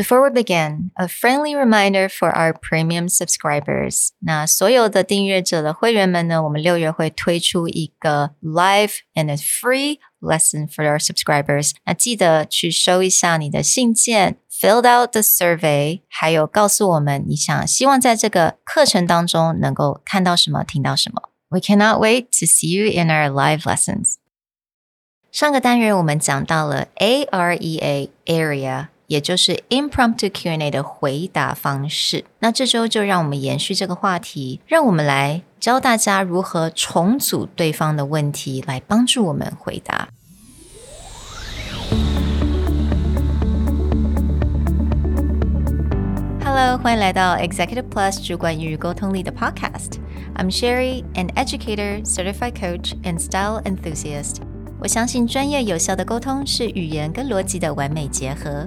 Before we begin, a friendly reminder for our premium subscribers. 那所有的订阅者的会员们呢，我们六月会推出一个 live and a free lesson for our subscribers。那记得去收一下你的信件，filled out the survey，还有告诉我们你想希望在这个课程当中能够看到什么、听到什么。We cannot wait to see you in our live lessons. 上个单元我们讲到了 AREA area， 也就是 impromptu Q&A 的回答方式。那这周就让我们延续这个话题，让我们来教大家如何重组对方的问题，来帮助我们回答。Hello，欢迎来到 Executive Plus 主管与沟通力的 Podcast。I'm Sherry, an educator, certified coach, and style enthusiast. 我相信专业有效的沟通是语言跟逻辑的完美结合。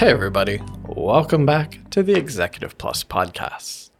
Hey, everybody. Welcome back to the Executive Plus podcast.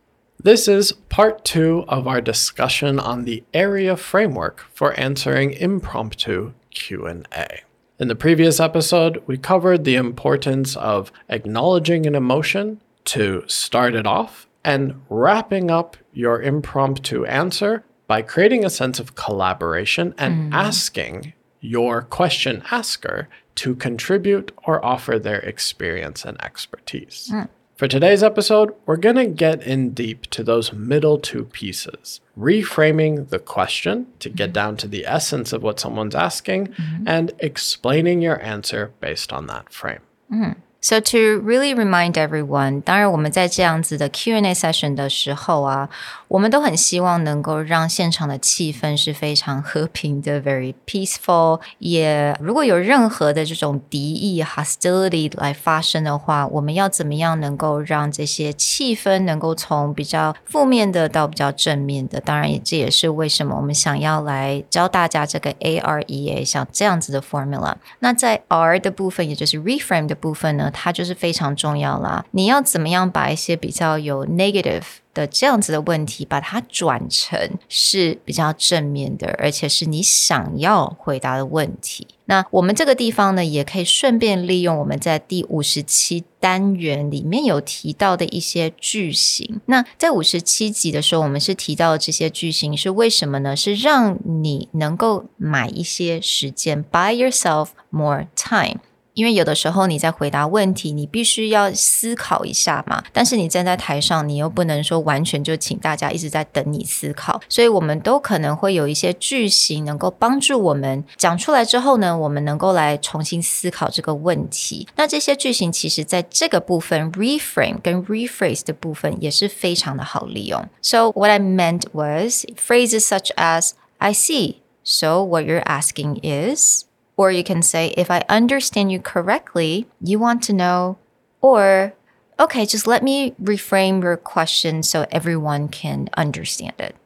This is part two of our discussion on the area framework for answering impromptu Q&A. In the previous episode, we covered the importance of acknowledging an emotion to start it off and wrapping up your impromptu answer by creating a sense of collaboration and mm. asking your question asker to contribute or offer their experience and expertise. Mm. For today's episode, we're going to get in deep to those middle two pieces reframing the question to get mm-hmm. down to the essence of what someone's asking mm-hmm. and explaining your answer based on that frame. Mm-hmm. So to really remind everyone，当然我们在这样子的 Q&A session 的时候啊，我们都很希望能够让现场的气氛是非常和平的，very peaceful。也如果有任何的这种敌意 hostility 来发生的话，我们要怎么样能够让这些气氛能够从比较负面的到比较正面的？当然，这也是为什么我们想要来教大家这个 A R E A 像这样子的 formula。那在 R 的部分，也就是 reframe 的部分呢？它就是非常重要啦。你要怎么样把一些比较有 negative 的这样子的问题，把它转成是比较正面的，而且是你想要回答的问题。那我们这个地方呢，也可以顺便利用我们在第五十七单元里面有提到的一些句型。那在五十七集的时候，我们是提到这些句型是为什么呢？是让你能够买一些时间，buy yourself more time。因为有的时候你在回答问题，你必须要思考一下嘛。但是你站在台上，你又不能说完全就请大家一直在等你思考。所以我们都可能会有一些句型能够帮助我们讲出来之后呢，我们能够来重新思考这个问题。那这些句型其实在这个部分 reframe 跟 rephrase 的部分也是非常的好利用。So what I meant was phrases such as I see. So what you're asking is. Or you can say, if I understand you correctly, you want to know, or, okay, just let me reframe your question so everyone can understand it.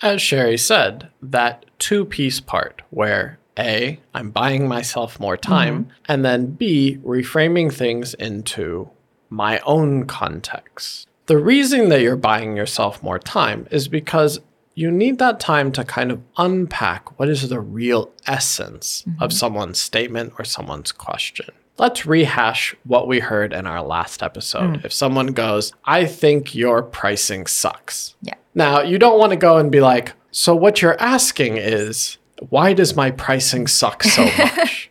As Sherry said, that two piece part where A, I'm buying myself more time, mm-hmm. and then B, reframing things into my own context. The reason that you're buying yourself more time is because you need that time to kind of unpack what is the real essence mm-hmm. of someone's statement or someone's question. Let's rehash what we heard in our last episode. Mm. If someone goes, I think your pricing sucks. Yeah. Now, you don't want to go and be like, so what you're asking is, why does my pricing suck so much?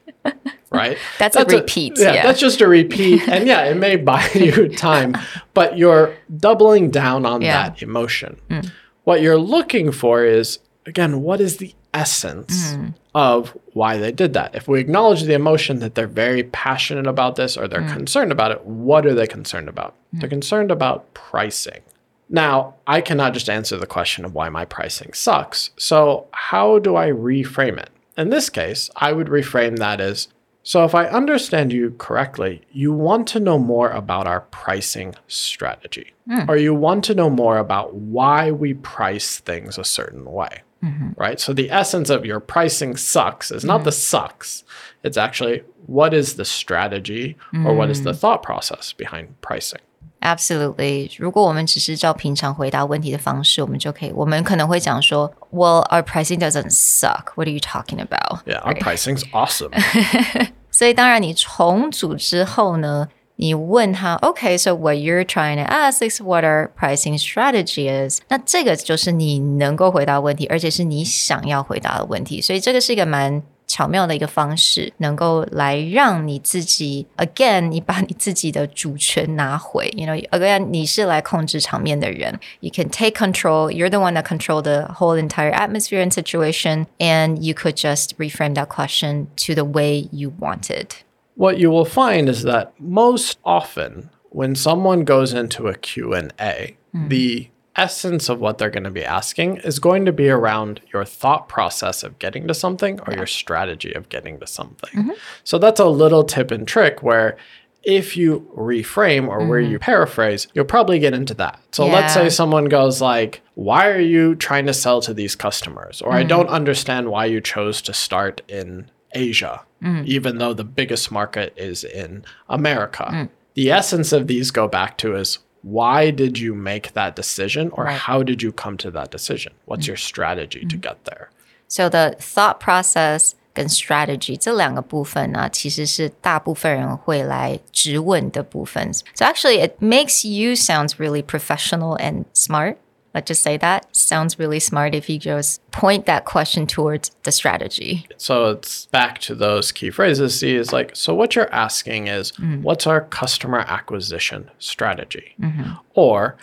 right? That's, that's a repeat. A, yeah, yeah, that's just a repeat. and yeah, it may buy you time, but you're doubling down on yeah. that emotion. Mm. What you're looking for is, again, what is the essence mm. of why they did that? If we acknowledge the emotion that they're very passionate about this or they're mm. concerned about it, what are they concerned about? Mm. They're concerned about pricing. Now, I cannot just answer the question of why my pricing sucks. So, how do I reframe it? In this case, I would reframe that as so if I understand you correctly, you want to know more about our pricing strategy, hmm. or you want to know more about why we price things a certain way. Mm-hmm. Right? So the essence of your pricing sucks is not the mm-hmm. sucks. It's actually what is the strategy or what is hmm. the thought process behind pricing. Absolutely，如果我们只是照平常回答问题的方式，我们就可以，我们可能会讲说，Well, our pricing doesn't suck. What are you talking about? Yeah, our pricing's awesome. 所以当然，你重组之后呢，你问他，OK, so what you're trying to ask is what our pricing strategy is。那这个就是你能够回答问题，而且是你想要回答的问题。所以这个是一个蛮 巧妙的一个方式，能够来让你自己，again，你把你自己的主权拿回。You know, again，你是来控制场面的人。You can take control. You're the one that control the whole entire atmosphere and situation, and you could just reframe that question to the way you wanted. What you will find is that most often when someone goes into a Q&A, the essence of what they're going to be asking is going to be around your thought process of getting to something or your strategy of getting to something. Mm-hmm. So that's a little tip and trick where if you reframe or where mm-hmm. you paraphrase, you'll probably get into that. So let's say someone goes like, "Why are you trying to sell to these customers?" or "I mm-hmm. don't understand why you chose to start in Asia, mm. even though the biggest market is in America." Mm. The essence of these go back to is why did you make that decision or Right. how did you come to that decision? What's your strategy to get there? So the thought process 跟 strategy 这两个部分呢，其实是大部分人会来质问的部分。So actually, it makes you sounds really professional and smart. Let's just say that sounds really smart if you just point that question towards the strategy. So it's back to those key phrases. See, is like, so what you're asking is, mm-hmm. what's our customer acquisition strategy? Mm-hmm. Or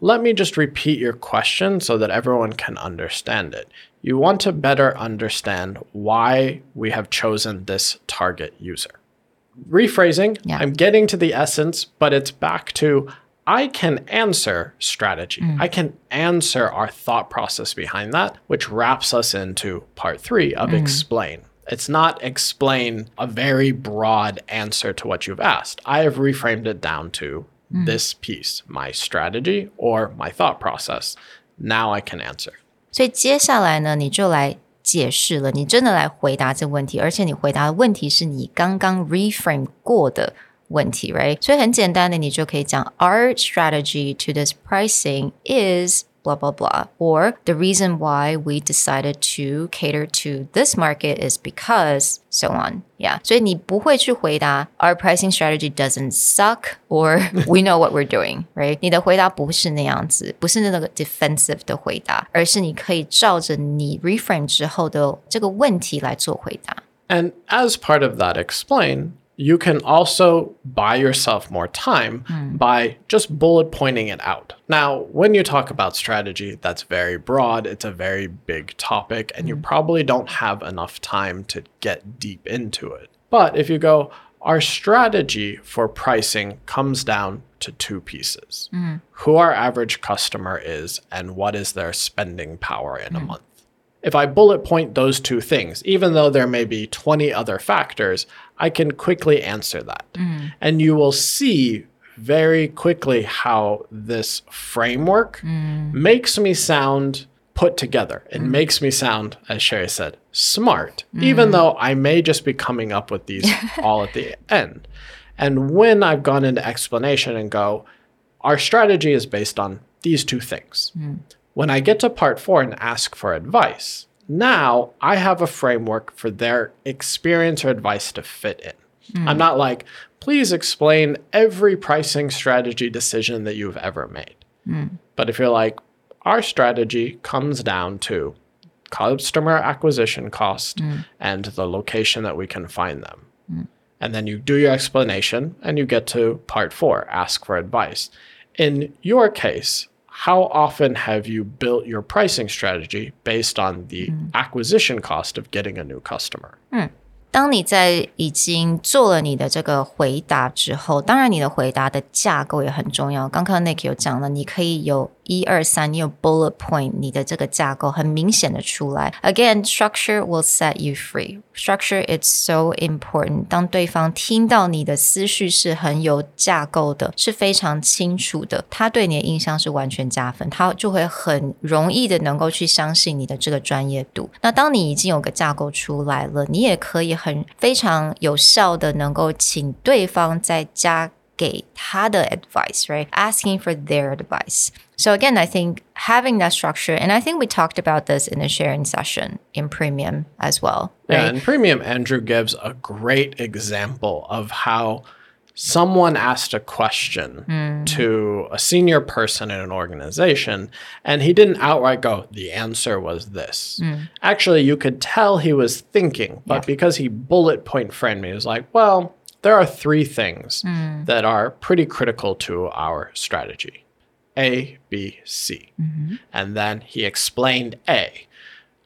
let me just repeat your question so that everyone can understand it. You want to better understand why we have chosen this target user. Rephrasing, Yeah. I'm getting to the essence, but it's back to I can answer strategy. I can answer our thought process behind that, which wraps us into part three of explain. It's not explain a very broad answer to what you've asked. I have reframed it down to this piece, my strategy or my thought process. Now I can answer. 所以接下来呢，你就来解释了，你真的来回答这个问题，而且你回答的问题是你刚刚 reframe 过的 问题，right？所以很简单的，你就可以讲，Our strategy to this pricing is blah blah blah, or the reason why we decided to cater to this market is because so on. Yeah，所以你不会去回答 Our pricing strategy doesn't suck or we know what we're doing, right？你的回答不是那样子，不是那个 defensive 的回答，而是你可以照着你 reframe 之后的这个问题来做回答。 And as part of that explain, you can also buy yourself more time hmm. by just bullet pointing it out. Now, when you talk about strategy, that's very broad, it's a very big topic, and you hmm. probably don't have enough time to get deep into it. But if you go, our strategy for pricing comes down to two pieces hmm. who our average customer is and what is their spending power in a month. If I bullet point those two things, even though there may be 20 other factors, I can quickly answer that. Mm. And you will see very quickly how this framework mm. makes me sound put together. It mm. makes me sound, as Sherry said, smart, even though I may just be coming up with these all at the end. And when I've gone into explanation and go, our strategy is based on these two things. When I get to part four and ask for advice, now I have a framework for their experience or advice to fit in. Hmm. I'm not like, please explain every pricing strategy decision that you've ever made. Hmm. But if you're like, our strategy comes down to customer acquisition cost hmm. and the location that we can find them. And then you do your explanation and you get to part four ask for advice. In your case, how often have you built your pricing strategy based on the acquisition cost of getting a new customer? 当你在已经做了你的这个回答之后，当然你的回答的架构也很重要。刚刚 Nick 有讲了，你可以有 一二三，你有 bullet point，你的这个架构很明显的出来。Again, structure will set you free. Structure is so important. 当对方听到你的思绪是很有架构的，是非常清楚的，他对你的印象是完全加分，他就会很容易的能够去相信你的这个专业度。那当你已经有个架构出来了，你也可以很非常有效的能够请对方再加。给他的 advice, right? Asking for their advice. So again, I think having that structure, and I think we talked about this in the sharing session in Premium as well. Right? Yeah, in Premium, Andrew gives a great example of how someone asked a question mm. to a senior person in an organization and he didn't outright go the answer was this mm. actually you could tell he was thinking but yeah. because he bullet point framed me he was like well there are three things mm. that are pretty critical to our strategy A, B, C. Mm-hmm. And then he explained A.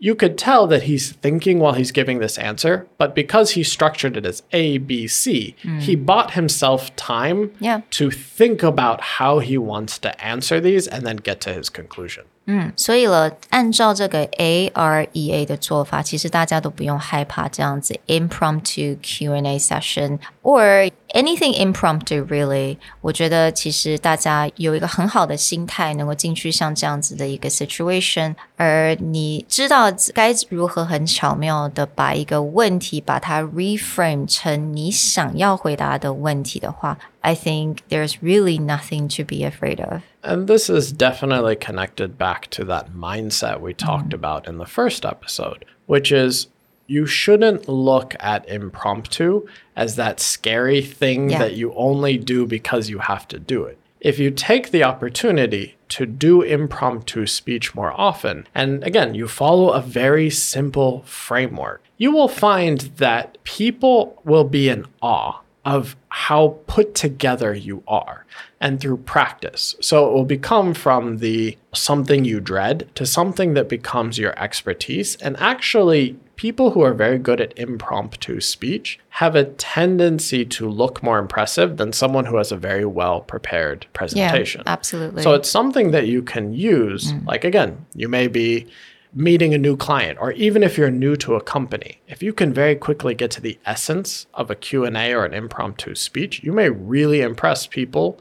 You could tell that he's thinking while he's giving this answer, but because he structured it as A, B, C, mm. he bought himself time yeah. to think about how he wants to answer these and then get to his conclusion. 嗯，所以了，按照这个 A R E A 的做法，其实大家都不用害怕这样子 impromptu Q and A session or anything impromptu really。我觉得其实大家有一个很好的心态，能够进去像这样子的一个 situation，而你知道该如何很巧妙的把一个问题把它 reframe 成你想要回答的问题的话。I think there's really nothing to be afraid of. And this is definitely connected back to that mindset we talked mm. about in the first episode, which is you shouldn't look at impromptu as that scary thing yeah. that you only do because you have to do it. If you take the opportunity to do impromptu speech more often, and again, you follow a very simple framework, you will find that people will be in awe of how put together you are and through practice. So it will become from the something you dread to something that becomes your expertise. And actually, people who are very good at impromptu speech have a tendency to look more impressive than someone who has a very well prepared presentation. Yeah, absolutely. So it's something that you can use. Mm. Like, again, you may be meeting a new client or even if you're new to a company if you can very quickly get to the essence of a q&a or an impromptu speech you may really impress people